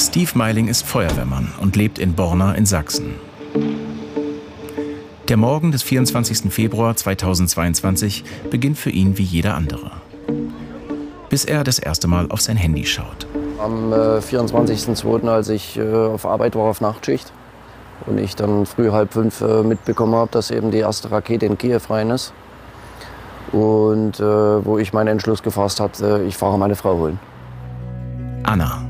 Steve Meiling ist Feuerwehrmann und lebt in Borna in Sachsen. Der Morgen des 24. Februar 2022 beginnt für ihn wie jeder andere. Bis er das erste Mal auf sein Handy schaut. Am äh, 24.02., als ich äh, auf Arbeit war auf Nachtschicht und ich dann früh halb fünf äh, mitbekommen habe, dass eben die erste Rakete in Kiew rein ist. Und äh, wo ich meinen Entschluss gefasst habe, äh, ich fahre meine Frau holen. Anna.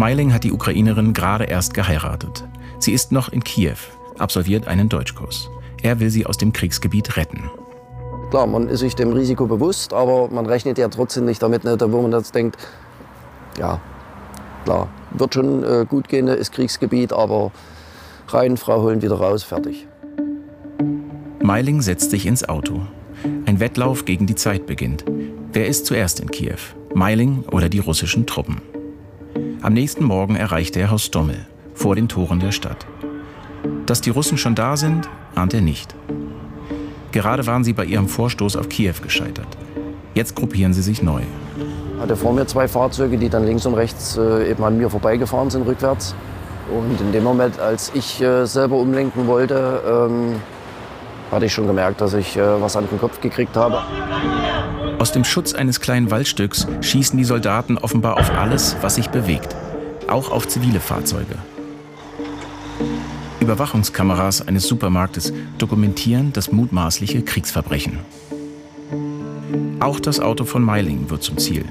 Meiling hat die Ukrainerin gerade erst geheiratet. Sie ist noch in Kiew, absolviert einen Deutschkurs. Er will sie aus dem Kriegsgebiet retten. Klar, man ist sich dem Risiko bewusst, aber man rechnet ja trotzdem nicht damit, ne, wo man jetzt denkt, ja, klar, wird schon äh, gut gehen, ne, ist Kriegsgebiet, aber rein, Frau holen, wieder raus, fertig. Meiling setzt sich ins Auto. Ein Wettlauf gegen die Zeit beginnt. Wer ist zuerst in Kiew? Meiling oder die russischen Truppen? Am nächsten Morgen erreicht er Haus Stommel, vor den Toren der Stadt. Dass die Russen schon da sind, ahnt er nicht. Gerade waren sie bei ihrem Vorstoß auf Kiew gescheitert. Jetzt gruppieren sie sich neu. Ich hatte vor mir zwei Fahrzeuge, die dann links und rechts äh, eben an mir vorbeigefahren sind, rückwärts. Und in dem Moment, als ich äh, selber umlenken wollte, ähm, hatte ich schon gemerkt, dass ich äh, was an den Kopf gekriegt habe. Aus dem Schutz eines kleinen Waldstücks schießen die Soldaten offenbar auf alles, was sich bewegt, auch auf zivile Fahrzeuge. Überwachungskameras eines Supermarktes dokumentieren das mutmaßliche Kriegsverbrechen. Auch das Auto von Meiling wird zum Ziel.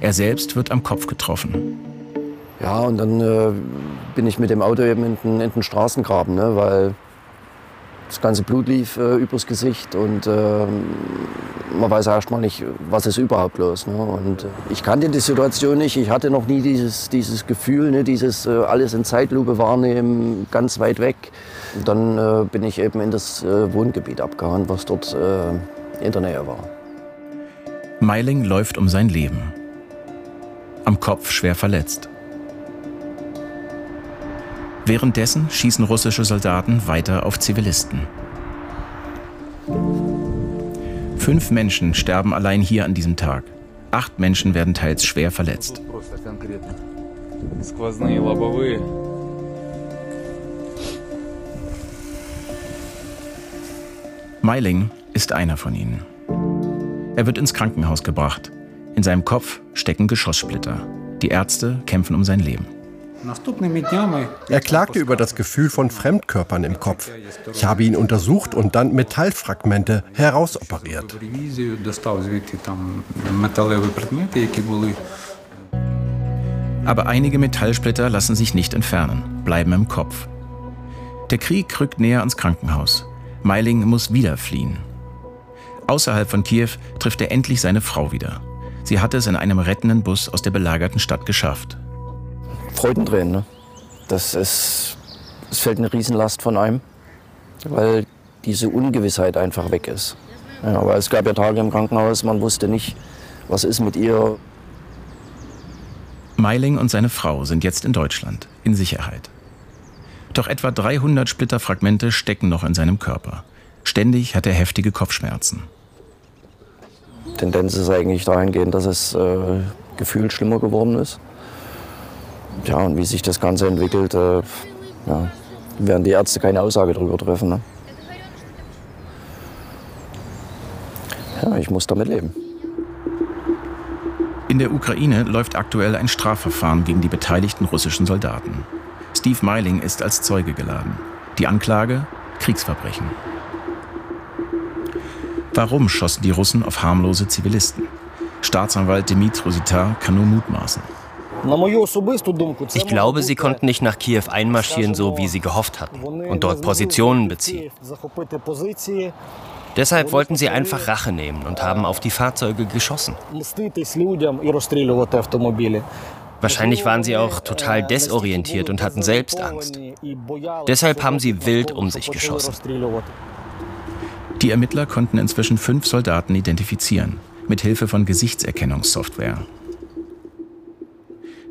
Er selbst wird am Kopf getroffen. Ja, und dann äh, bin ich mit dem Auto eben in den, in den Straßengraben, ne, weil das ganze Blut lief äh, übers Gesicht und äh, man weiß erst mal nicht, was ist überhaupt los. Ne? Und äh, ich kannte die Situation nicht, ich hatte noch nie dieses, dieses Gefühl, ne? dieses äh, alles in Zeitlupe wahrnehmen, ganz weit weg. Und dann äh, bin ich eben in das äh, Wohngebiet abgehauen, was dort in der Nähe war. Meiling läuft um sein Leben. Am Kopf schwer verletzt. Währenddessen schießen russische Soldaten weiter auf Zivilisten. Fünf Menschen sterben allein hier an diesem Tag. Acht Menschen werden teils schwer verletzt. Meiling ist einer von ihnen. Er wird ins Krankenhaus gebracht. In seinem Kopf stecken Geschosssplitter. Die Ärzte kämpfen um sein Leben. Er klagte über das Gefühl von Fremdkörpern im Kopf. Ich habe ihn untersucht und dann Metallfragmente herausoperiert. Aber einige Metallsplitter lassen sich nicht entfernen, bleiben im Kopf. Der Krieg rückt näher ans Krankenhaus. Meiling muss wieder fliehen. Außerhalb von Kiew trifft er endlich seine Frau wieder. Sie hatte es in einem rettenden Bus aus der belagerten Stadt geschafft. Freudentränen. Ne? Das ist, es fällt eine Riesenlast von einem, weil diese Ungewissheit einfach weg ist. Ja, aber es gab ja Tage im Krankenhaus, man wusste nicht, was ist mit ihr. Meiling und seine Frau sind jetzt in Deutschland, in Sicherheit. Doch etwa 300 Splitterfragmente stecken noch in seinem Körper. Ständig hat er heftige Kopfschmerzen. Tendenz ist eigentlich dahingehend, dass es äh, gefühlt schlimmer geworden ist. Ja, und wie sich das Ganze entwickelt, äh, ja, werden die Ärzte keine Aussage darüber treffen. Ne? Ja, ich muss damit leben. In der Ukraine läuft aktuell ein Strafverfahren gegen die beteiligten russischen Soldaten. Steve Meiling ist als Zeuge geladen. Die Anklage? Kriegsverbrechen. Warum schossen die Russen auf harmlose Zivilisten? Staatsanwalt Dmitry Rosita kann nur mutmaßen. Ich glaube, sie konnten nicht nach Kiew einmarschieren, so wie sie gehofft hatten, und dort Positionen beziehen. Deshalb wollten sie einfach Rache nehmen und haben auf die Fahrzeuge geschossen. Wahrscheinlich waren sie auch total desorientiert und hatten selbst Angst. Deshalb haben sie wild um sich geschossen. Die Ermittler konnten inzwischen fünf Soldaten identifizieren, mit Hilfe von Gesichtserkennungssoftware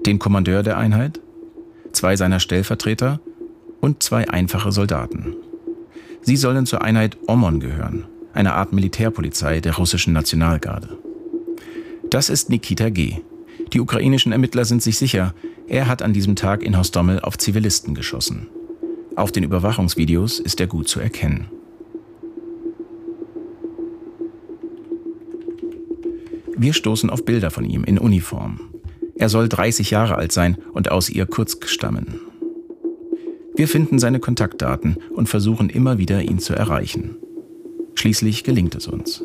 den Kommandeur der Einheit, zwei seiner Stellvertreter und zwei einfache Soldaten. Sie sollen zur Einheit Omon gehören, einer Art Militärpolizei der russischen Nationalgarde. Das ist Nikita G., Die ukrainischen Ermittler sind sich sicher, er hat an diesem Tag in Hostomel auf Zivilisten geschossen. Auf den Überwachungsvideos ist er gut zu erkennen. Wir stoßen auf Bilder von ihm in Uniform. Er soll 30 Jahre alt sein und aus Irkutsk stammen. Wir finden seine Kontaktdaten und versuchen immer wieder, ihn zu erreichen. Schließlich gelingt es uns.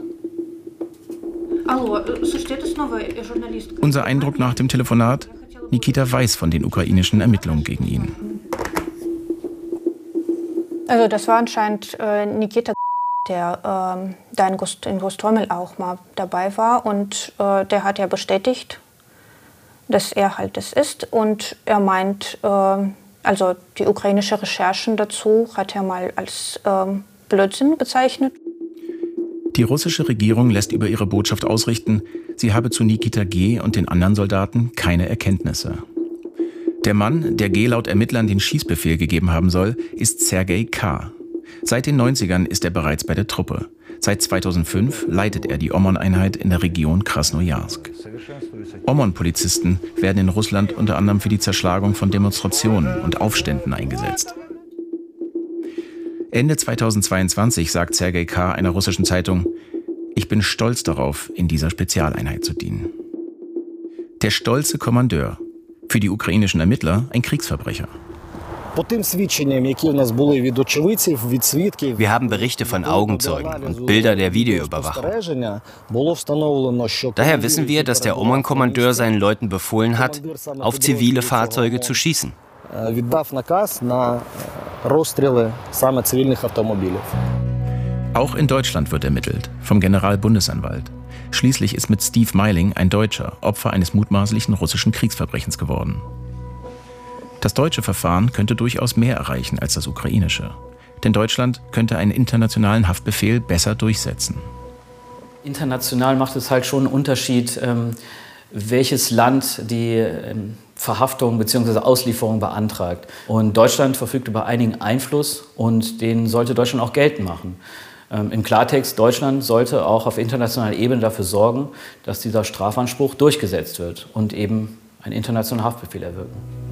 Unser Eindruck nach dem Telefonat? Nikita weiß von den ukrainischen Ermittlungen gegen ihn. Also das war anscheinend äh, Nikita der ähm, da in, Gust in auch mal dabei war. Und äh, der hat ja bestätigt, dass er halt das ist. Und er meint, äh, also die ukrainische Recherchen dazu hat er mal als äh, Blödsinn bezeichnet. Die russische Regierung lässt über ihre Botschaft ausrichten, sie habe zu Nikita G. und den anderen Soldaten keine Erkenntnisse. Der Mann, der G. laut Ermittlern den Schießbefehl gegeben haben soll, ist Sergei K. Seit den 90ern ist er bereits bei der Truppe. Seit 2005 leitet er die Omon-Einheit in der Region Krasnojarsk. Omon-Polizisten werden in Russland unter anderem für die Zerschlagung von Demonstrationen und Aufständen eingesetzt. Ende 2022 sagt Sergei K. einer russischen Zeitung, ich bin stolz darauf, in dieser Spezialeinheit zu dienen. Der stolze Kommandeur, für die ukrainischen Ermittler ein Kriegsverbrecher. Wir haben Berichte von Augenzeugen und Bilder der Videoüberwachung. Daher wissen wir, dass der Oman-Kommandeur seinen Leuten befohlen hat, auf zivile Fahrzeuge zu schießen. Auch in Deutschland wird ermittelt, vom Generalbundesanwalt. Schließlich ist mit Steve Meiling ein Deutscher Opfer eines mutmaßlichen russischen Kriegsverbrechens geworden. Das deutsche Verfahren könnte durchaus mehr erreichen als das ukrainische. Denn Deutschland könnte einen internationalen Haftbefehl besser durchsetzen. International macht es halt schon einen Unterschied, ähm, welches Land die ähm, Verhaftung bzw. Auslieferung beantragt. Und Deutschland verfügt über einigen Einfluss und den sollte Deutschland auch geltend machen. Ähm, Im Klartext, Deutschland sollte auch auf internationaler Ebene dafür sorgen, dass dieser Strafanspruch durchgesetzt wird und eben einen internationalen Haftbefehl erwirken.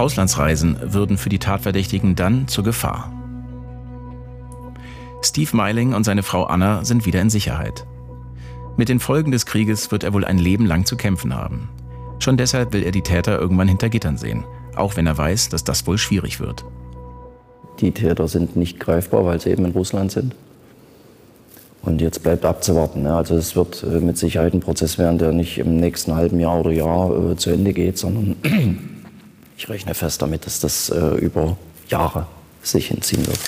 Auslandsreisen würden für die Tatverdächtigen dann zur Gefahr. Steve Meiling und seine Frau Anna sind wieder in Sicherheit. Mit den Folgen des Krieges wird er wohl ein Leben lang zu kämpfen haben. Schon deshalb will er die Täter irgendwann hinter Gittern sehen, auch wenn er weiß, dass das wohl schwierig wird. Die Täter sind nicht greifbar, weil sie eben in Russland sind. Und jetzt bleibt abzuwarten. Ne? Also es wird äh, mit Sicherheit ein Prozess werden, der nicht im nächsten halben Jahr oder Jahr äh, zu Ende geht, sondern ich rechne fest damit, dass das äh, über Jahre sich hinziehen wird.